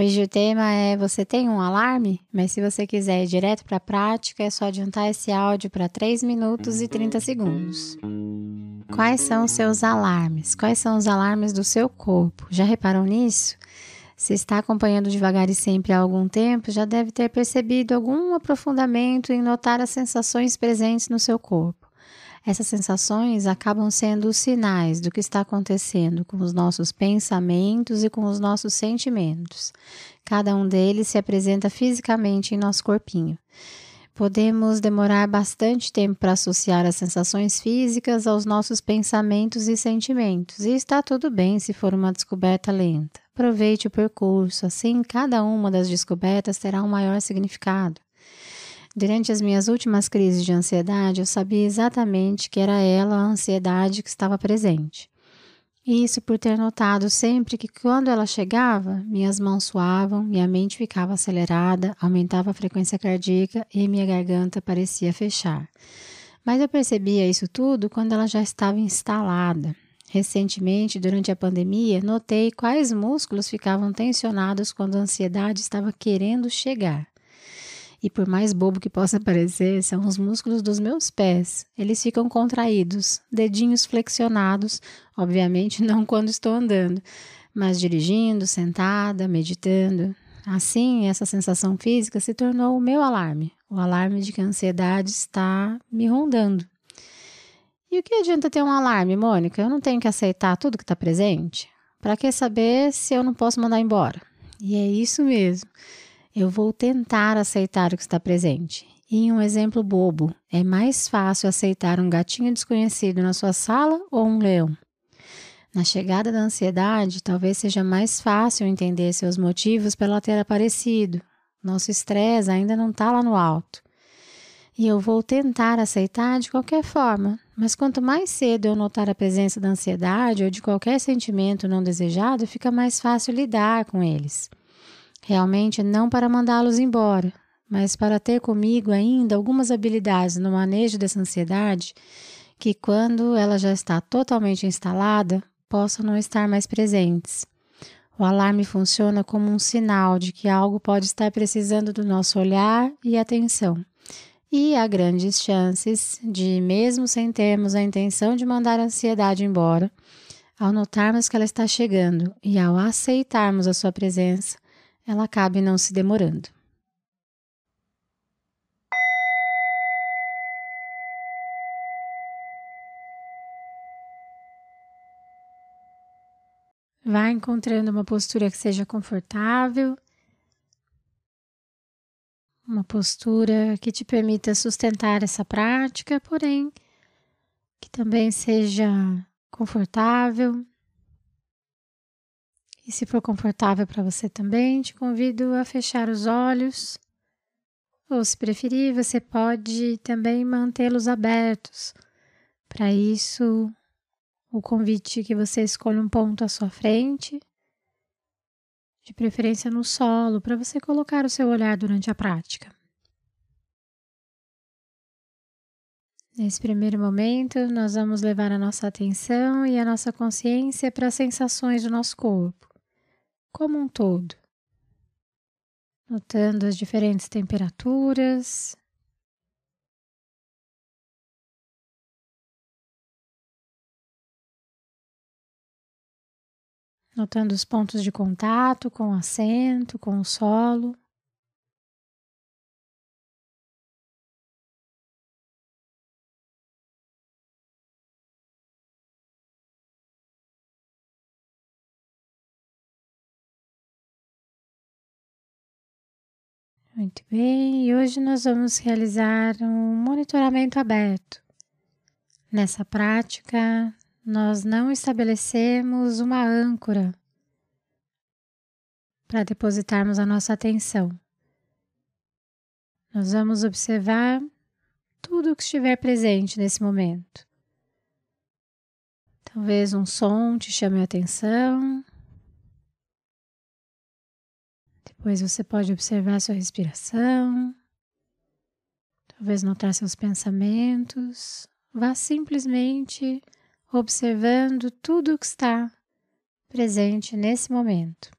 Hoje o tema é Você tem um alarme? Mas se você quiser ir direto para a prática, é só adiantar esse áudio para 3 minutos e 30 segundos. Quais são os seus alarmes? Quais são os alarmes do seu corpo? Já reparou nisso? Se está acompanhando devagar e sempre há algum tempo, já deve ter percebido algum aprofundamento em notar as sensações presentes no seu corpo. Essas sensações acabam sendo sinais do que está acontecendo com os nossos pensamentos e com os nossos sentimentos. Cada um deles se apresenta fisicamente em nosso corpinho. Podemos demorar bastante tempo para associar as sensações físicas aos nossos pensamentos e sentimentos, e está tudo bem se for uma descoberta lenta. Aproveite o percurso, assim cada uma das descobertas terá um maior significado. Durante as minhas últimas crises de ansiedade, eu sabia exatamente que era ela a ansiedade que estava presente. Isso por ter notado sempre que quando ela chegava, minhas mãos suavam, minha mente ficava acelerada, aumentava a frequência cardíaca e minha garganta parecia fechar. Mas eu percebia isso tudo quando ela já estava instalada. Recentemente, durante a pandemia, notei quais músculos ficavam tensionados quando a ansiedade estava querendo chegar. E por mais bobo que possa parecer, são os músculos dos meus pés. Eles ficam contraídos, dedinhos flexionados, obviamente não quando estou andando, mas dirigindo, sentada, meditando. Assim, essa sensação física se tornou o meu alarme, o alarme de que a ansiedade está me rondando. E o que adianta ter um alarme, Mônica? Eu não tenho que aceitar tudo que está presente? Para que saber se eu não posso mandar embora? E é isso mesmo. Eu vou tentar aceitar o que está presente. E em um exemplo bobo, é mais fácil aceitar um gatinho desconhecido na sua sala ou um leão? Na chegada da ansiedade, talvez seja mais fácil entender seus motivos para ela ter aparecido. Nosso estresse ainda não está lá no alto. E eu vou tentar aceitar de qualquer forma, mas quanto mais cedo eu notar a presença da ansiedade ou de qualquer sentimento não desejado, fica mais fácil lidar com eles. Realmente não para mandá-los embora, mas para ter comigo ainda algumas habilidades no manejo dessa ansiedade que, quando ela já está totalmente instalada, possam não estar mais presentes. O alarme funciona como um sinal de que algo pode estar precisando do nosso olhar e atenção. E há grandes chances de, mesmo sem termos a intenção de mandar a ansiedade embora, ao notarmos que ela está chegando e ao aceitarmos a sua presença, ela acabe não se demorando. Vá encontrando uma postura que seja confortável, uma postura que te permita sustentar essa prática, porém que também seja confortável e se for confortável para você também, te convido a fechar os olhos. Ou, se preferir, você pode também mantê-los abertos. Para isso, o convite é que você escolha um ponto à sua frente, de preferência no solo, para você colocar o seu olhar durante a prática. Nesse primeiro momento, nós vamos levar a nossa atenção e a nossa consciência para as sensações do nosso corpo como um todo, notando as diferentes temperaturas. Notando os pontos de contato com o assento, com o solo. Muito bem, e hoje nós vamos realizar um monitoramento aberto. Nessa prática, nós não estabelecemos uma âncora para depositarmos a nossa atenção. Nós vamos observar tudo o que estiver presente nesse momento. Talvez um som te chame a atenção. Depois você pode observar sua respiração. Talvez notar seus pensamentos. Vá simplesmente observando tudo o que está presente nesse momento.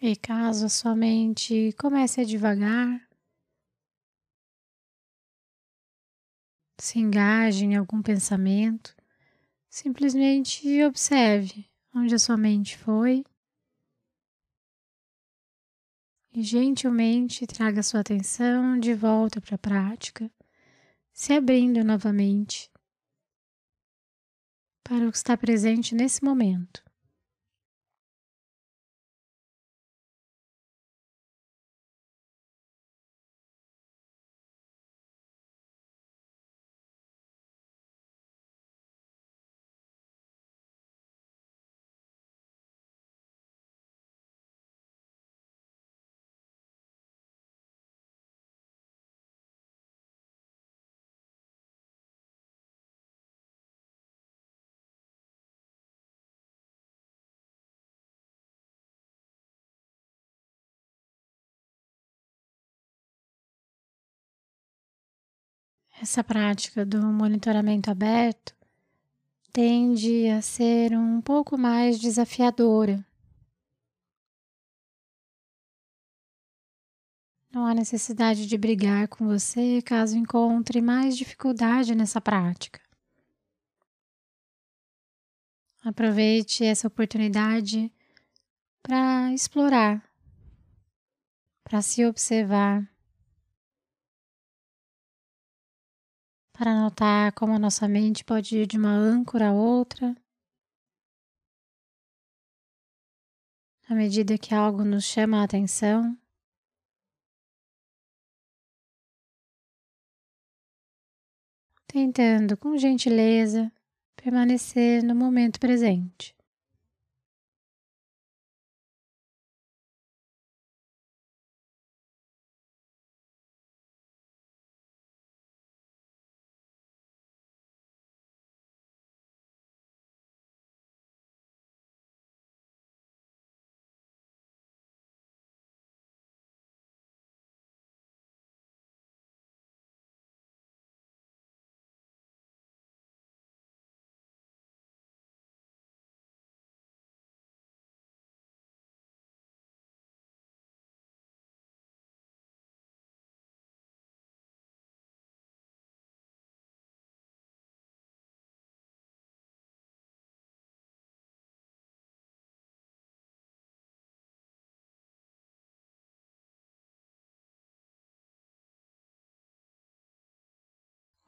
E caso a sua mente comece a devagar, se engaje em algum pensamento, simplesmente observe onde a sua mente foi e gentilmente traga sua atenção de volta para a prática, se abrindo novamente para o que está presente nesse momento. Essa prática do monitoramento aberto tende a ser um pouco mais desafiadora. Não há necessidade de brigar com você caso encontre mais dificuldade nessa prática. Aproveite essa oportunidade para explorar, para se observar para notar como a nossa mente pode ir de uma âncora a outra. À medida que algo nos chama a atenção, tentando com gentileza permanecer no momento presente.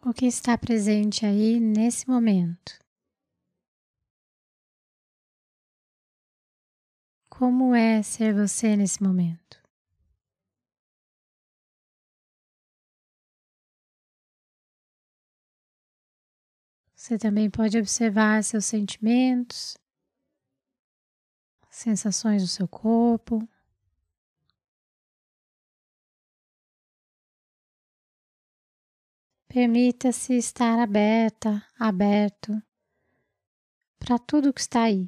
O que está presente aí nesse momento. Como é ser você nesse momento? Você também pode observar seus sentimentos, sensações do seu corpo. Permita-se estar aberta, aberto para tudo que está aí.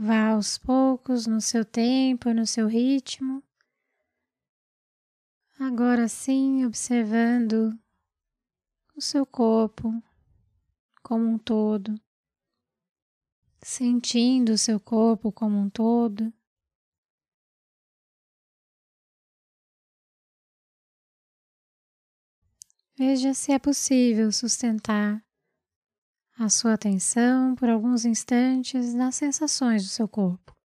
Vá aos poucos, no seu tempo, no seu ritmo. Agora sim, observando o seu corpo como um todo, sentindo o seu corpo como um todo. Veja se é possível sustentar a sua atenção por alguns instantes nas sensações do seu corpo.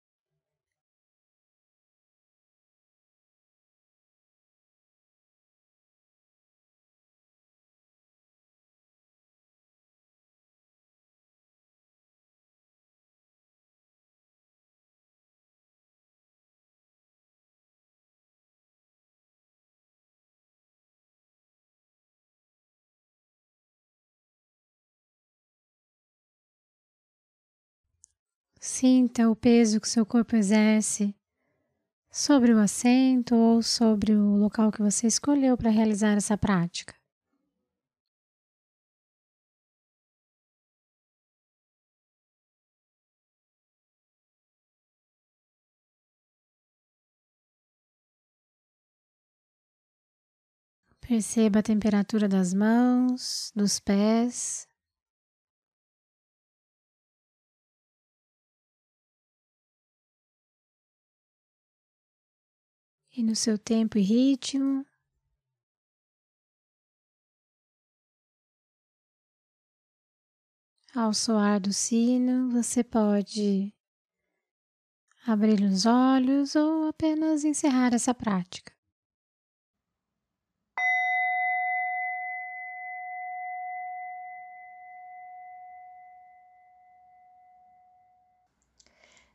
Sinta o peso que seu corpo exerce sobre o assento ou sobre o local que você escolheu para realizar essa prática. Perceba a temperatura das mãos, dos pés. E no seu tempo e ritmo. Ao soar do sino, você pode abrir os olhos ou apenas encerrar essa prática.